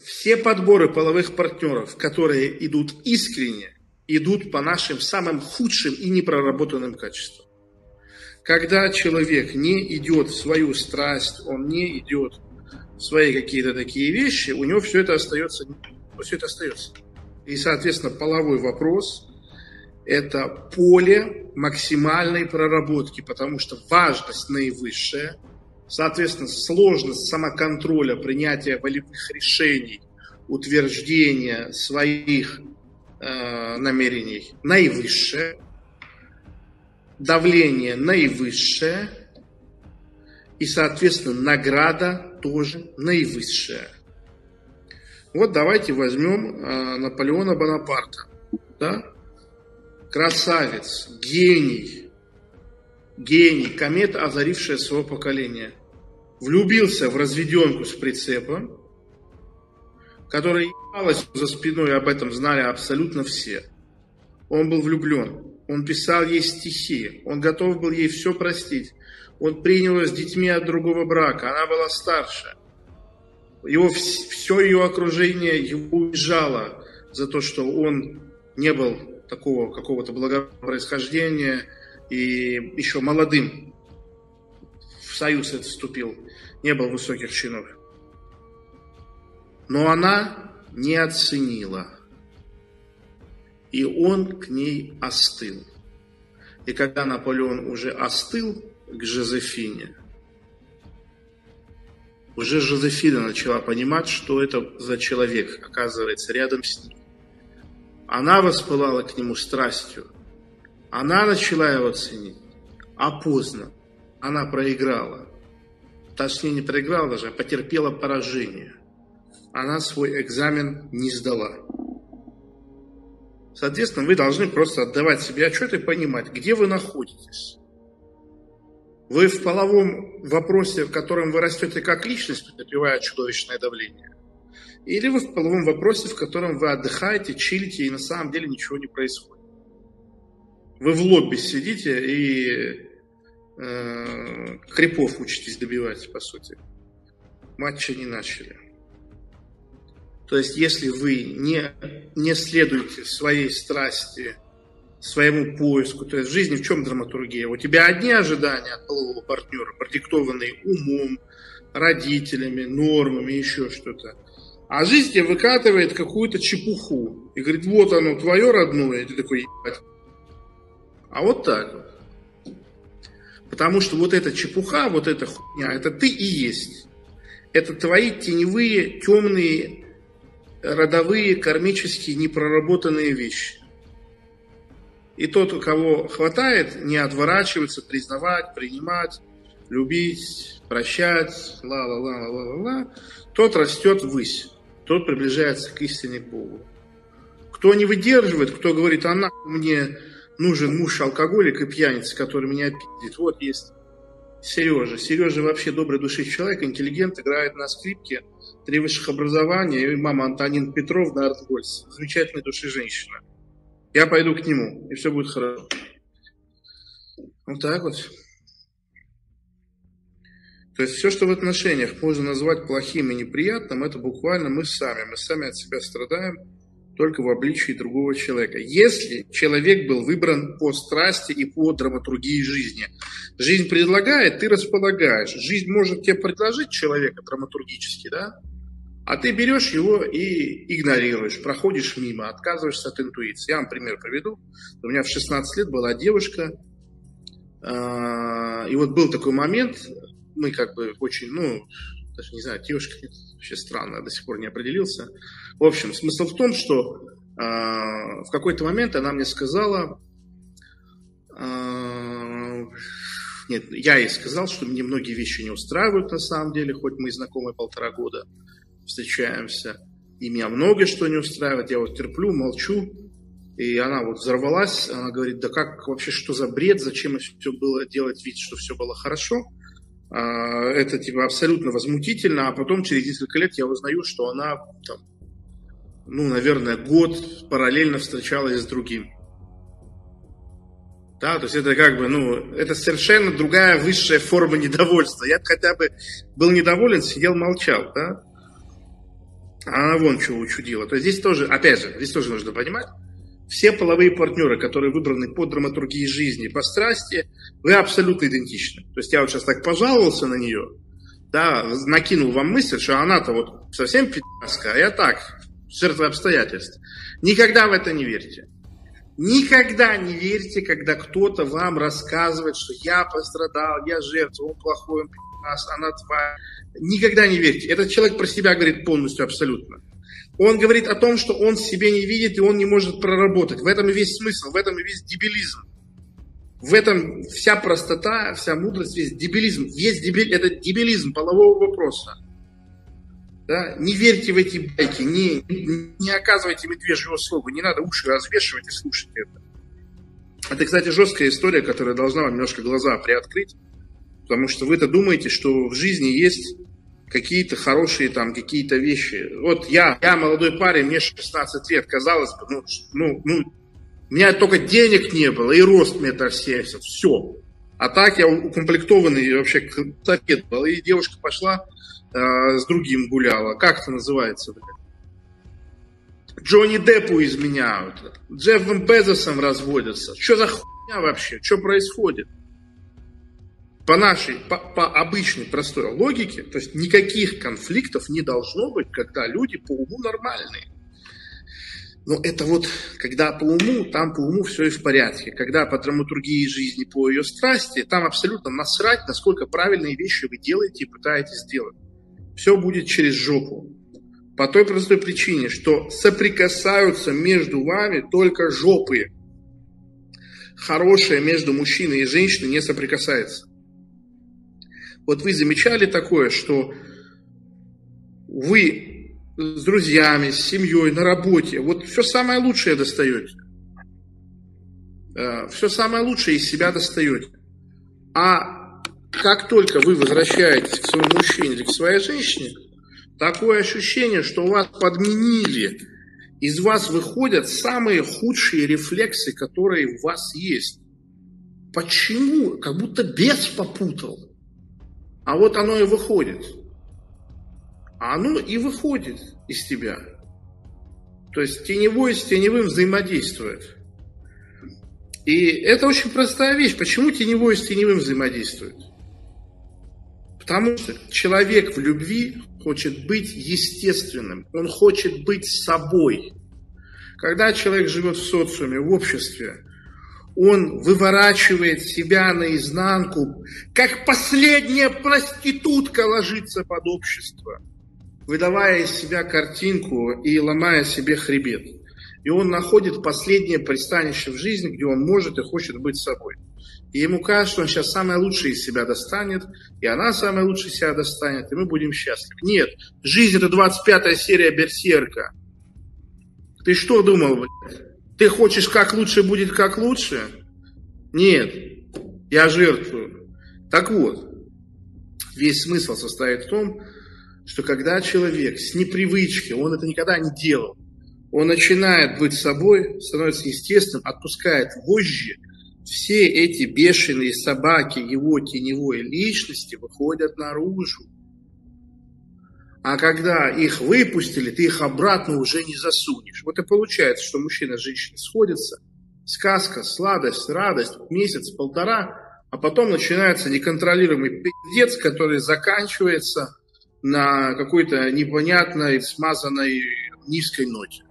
все подборы половых партнеров, которые идут искренне, идут по нашим самым худшим и непроработанным качествам. Когда человек не идет в свою страсть, он не идет в свои какие-то такие вещи, у него все это остается, все это остается. И, соответственно, половой вопрос – это поле максимальной проработки, потому что важность наивысшая, соответственно, сложность самоконтроля, принятия волевых решений, утверждения своих э, намерений наивысшая, давление наивысшее, и, соответственно, награда тоже наивысшая. Вот давайте возьмем э, Наполеона Бонапарта. Да? Красавец, гений, гений, комета, озарившая свое поколение. Влюбился в разведенку с прицепом, которая ебалась за спиной, об этом знали абсолютно все. Он был влюблен. Он писал ей стихи. Он готов был ей все простить. Он принял ее с детьми от другого брака. Она была старше. Его, все ее окружение его уезжало за то, что он не был такого какого-то благопроисхождения и еще молодым в союз это вступил, не был высоких чинов. Но она не оценила – и он к ней остыл. И когда Наполеон уже остыл к Жозефине, уже Жозефина начала понимать, что это за человек оказывается рядом с ней. Она воспылала к нему страстью. Она начала его ценить. А поздно. Она проиграла. Точнее, не проиграла даже, а потерпела поражение. Она свой экзамен не сдала. Соответственно, вы должны просто отдавать себе отчет и понимать, где вы находитесь. Вы в половом вопросе, в котором вы растете как личность, претерпевая чудовищное давление. Или вы в половом вопросе, в котором вы отдыхаете, чилите, и на самом деле ничего не происходит. Вы в лобби сидите и э, крипов учитесь добивать, по сути. Матча не начали. То есть, если вы не, не следуете своей страсти, своему поиску, то есть в жизни в чем драматургия? У тебя одни ожидания от полового партнера, продиктованные умом, родителями, нормами, еще что-то. А жизнь тебе выкатывает какую-то чепуху. И говорит, вот оно, твое родное. И ты такой, ебать. А вот так вот. Потому что вот эта чепуха, вот эта хуйня, это ты и есть. Это твои теневые, темные родовые, кармические, непроработанные вещи. И тот, у кого хватает, не отворачиваться, признавать, принимать, любить, прощать, ла-ла-ла-ла-ла-ла, тот растет ввысь, тот приближается к истине к Богу. Кто не выдерживает, кто говорит, а нахуй мне нужен муж алкоголик и пьяница, который меня пиздит. Вот есть Сережа. Сережа вообще добрый души человек, интеллигент, играет на скрипке, три высших образования, и мама Антонин Петров на Артгольц. Замечательной души женщина. Я пойду к нему, и все будет хорошо. Вот так вот. То есть все, что в отношениях можно назвать плохим и неприятным, это буквально мы сами. Мы сами от себя страдаем только в обличии другого человека. Если человек был выбран по страсти и по драматургии жизни. Жизнь предлагает, ты располагаешь. Жизнь может тебе предложить человека драматургически, да? А ты берешь его и игнорируешь, проходишь мимо, отказываешься от интуиции. Я вам пример приведу. У меня в 16 лет была девушка, а, и вот был такой момент, мы как бы очень, ну, даже не знаю, девушка, вообще странно, до сих пор не определился. В общем, смысл в том, что э, в какой-то момент она мне сказала, э, нет, я ей сказал, что мне многие вещи не устраивают на самом деле, хоть мы и знакомы полтора года, встречаемся, и меня многое что не устраивает, я вот терплю, молчу, и она вот взорвалась, она говорит, да как вообще, что за бред, зачем все было делать вид, что все было хорошо. А, это типа абсолютно возмутительно, а потом через несколько лет я узнаю, что она там, ну, наверное, год параллельно встречалась с другим. Да, то есть это как бы, ну, это совершенно другая высшая форма недовольства. Я хотя бы был недоволен, сидел, молчал, да. А она вон чего учудила. То есть здесь тоже, опять же, здесь тоже нужно понимать, все половые партнеры, которые выбраны по драматургии жизни, по страсти, вы абсолютно идентичны. То есть я вот сейчас так пожаловался на нее, да, накинул вам мысль, что она-то вот совсем пи***ска, а я так, жертва обстоятельств. Никогда в это не верьте. Никогда не верьте, когда кто-то вам рассказывает, что я пострадал, я жертва, он плохой, он пи***ас, она тварь. Никогда не верьте. Этот человек про себя говорит полностью, абсолютно. Он говорит о том, что он себе не видит и он не может проработать. В этом и весь смысл, в этом и весь дебилизм. В этом вся простота, вся мудрость, весь дебилизм. Есть дебиль, это дебилизм полового вопроса. Да? Не верьте в эти байки, не, не оказывайте медвежьего слова, не надо уши развешивать и слушать это. Это, кстати, жесткая история, которая должна вам немножко глаза приоткрыть, потому что вы-то думаете, что в жизни есть какие-то хорошие там какие-то вещи. Вот я, я молодой парень, мне 16 лет, казалось бы, ну, ну, ну, у меня только денег не было и рост метр семьдесят, все. А так я укомплектованный вообще торпед был. И девушка пошла э, с другим гуляла. Как это называется, блядь? Джонни Деппу изменяют. Джеффом Безосом разводятся. Что за хуйня вообще? Что происходит? По нашей, по, по обычной простой логике, то есть никаких конфликтов не должно быть, когда люди по уму нормальные. Но это вот, когда по уму, там по уму все и в порядке. Когда по драматургии жизни, по ее страсти, там абсолютно насрать, насколько правильные вещи вы делаете и пытаетесь сделать все будет через жопу. По той простой причине, что соприкасаются между вами только жопы. Хорошее между мужчиной и женщиной не соприкасается. Вот вы замечали такое, что вы с друзьями, с семьей, на работе, вот все самое лучшее достаете. Э, все самое лучшее из себя достаете. А как только вы возвращаетесь к своему мужчине или к своей женщине, такое ощущение, что вас подменили. Из вас выходят самые худшие рефлексы, которые у вас есть. Почему? Как будто бес попутал. А вот оно и выходит. А оно и выходит из тебя. То есть теневой с теневым взаимодействует. И это очень простая вещь. Почему теневой с теневым взаимодействует? Потому что человек в любви хочет быть естественным, он хочет быть собой. Когда человек живет в социуме, в обществе, он выворачивает себя наизнанку, как последняя проститутка ложится под общество, выдавая из себя картинку и ломая себе хребет. И он находит последнее пристанище в жизни, где он может и хочет быть собой и ему кажется, что он сейчас самое лучшее из себя достанет, и она самое лучшее из себя достанет, и мы будем счастливы. Нет, жизнь это 25-я серия Берсерка. Ты что думал, блядь? Ты хочешь, как лучше будет, как лучше? Нет, я жертвую. Так вот, весь смысл состоит в том, что когда человек с непривычки, он это никогда не делал, он начинает быть собой, становится естественным, отпускает вожжи – все эти бешеные собаки его теневой личности выходят наружу. А когда их выпустили, ты их обратно уже не засунешь. Вот и получается, что мужчина и женщина сходятся, сказка, сладость, радость, месяц, полтора, а потом начинается неконтролируемый пиздец, который заканчивается на какой-то непонятной, смазанной низкой ноте.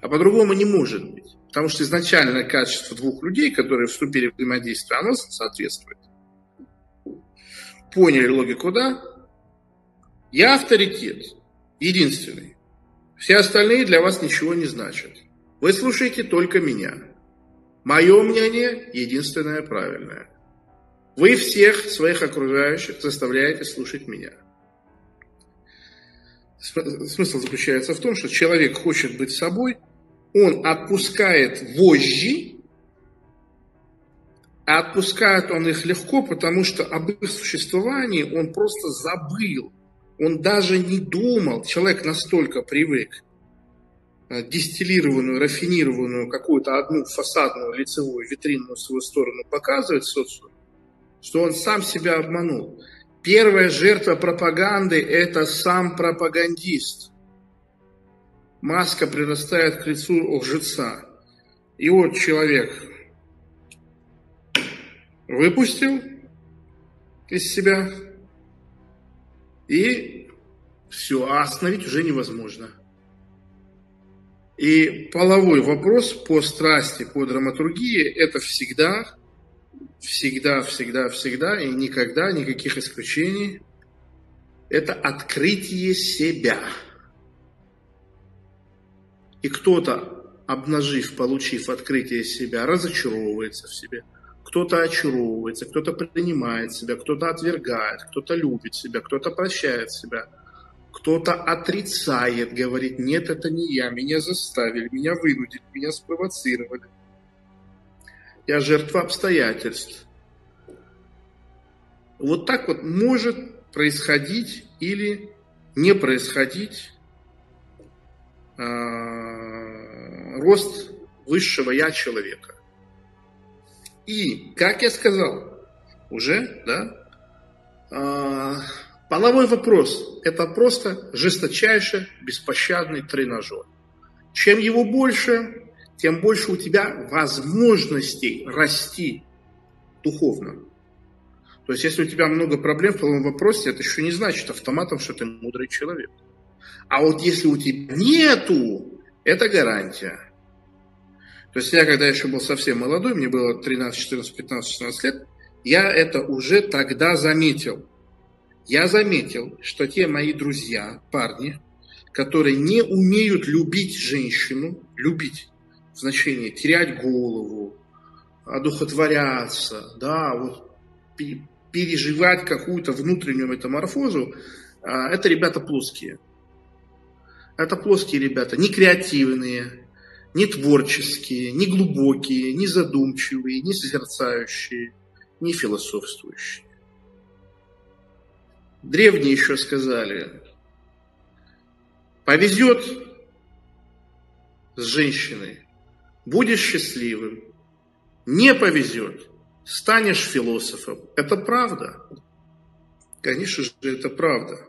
А по-другому не может быть. Потому что изначальное качество двух людей, которые вступили в взаимодействие, оно соответствует. Поняли логику, да? Я авторитет, единственный. Все остальные для вас ничего не значат. Вы слушаете только меня. Мое мнение единственное правильное. Вы всех своих окружающих заставляете слушать меня. Смысл заключается в том, что человек хочет быть собой – он отпускает вожжи, а отпускает он их легко, потому что об их существовании он просто забыл. Он даже не думал, человек настолько привык э, дистиллированную, рафинированную какую-то одну фасадную лицевую витринную свою сторону показывать социуму, что он сам себя обманул. Первая жертва пропаганды – это сам пропагандист – маска прирастает к лицу лжеца. И вот человек выпустил из себя, и все, а остановить уже невозможно. И половой вопрос по страсти, по драматургии – это всегда, всегда, всегда, всегда и никогда, никаких исключений – это открытие себя. И кто-то, обнажив, получив открытие себя, разочаровывается в себе. Кто-то очаровывается, кто-то принимает себя, кто-то отвергает, кто-то любит себя, кто-то прощает себя – кто-то отрицает, говорит, нет, это не я, меня заставили, меня вынудили, меня спровоцировали. Я жертва обстоятельств. Вот так вот может происходить или не происходить э, рост высшего я человека. И, как я сказал, уже, да, э, Половой вопрос – это просто жесточайший, беспощадный тренажер. Чем его больше, тем больше у тебя возможностей расти духовно. То есть, если у тебя много проблем в половом вопросе, это еще не значит автоматом, что ты мудрый человек. А вот если у тебя нету, это гарантия. То есть я, когда еще был совсем молодой, мне было 13, 14, 15, 16 лет, я это уже тогда заметил я заметил, что те мои друзья, парни, которые не умеют любить женщину, любить в значении терять голову, одухотворяться, да, вот переживать какую-то внутреннюю метаморфозу, а, это ребята плоские. Это плоские ребята, не креативные, не творческие, не глубокие, не задумчивые, не созерцающие, не философствующие. Древние еще сказали, повезет с женщиной, будешь счастливым. Не повезет, станешь философом. Это правда. Конечно же, это правда.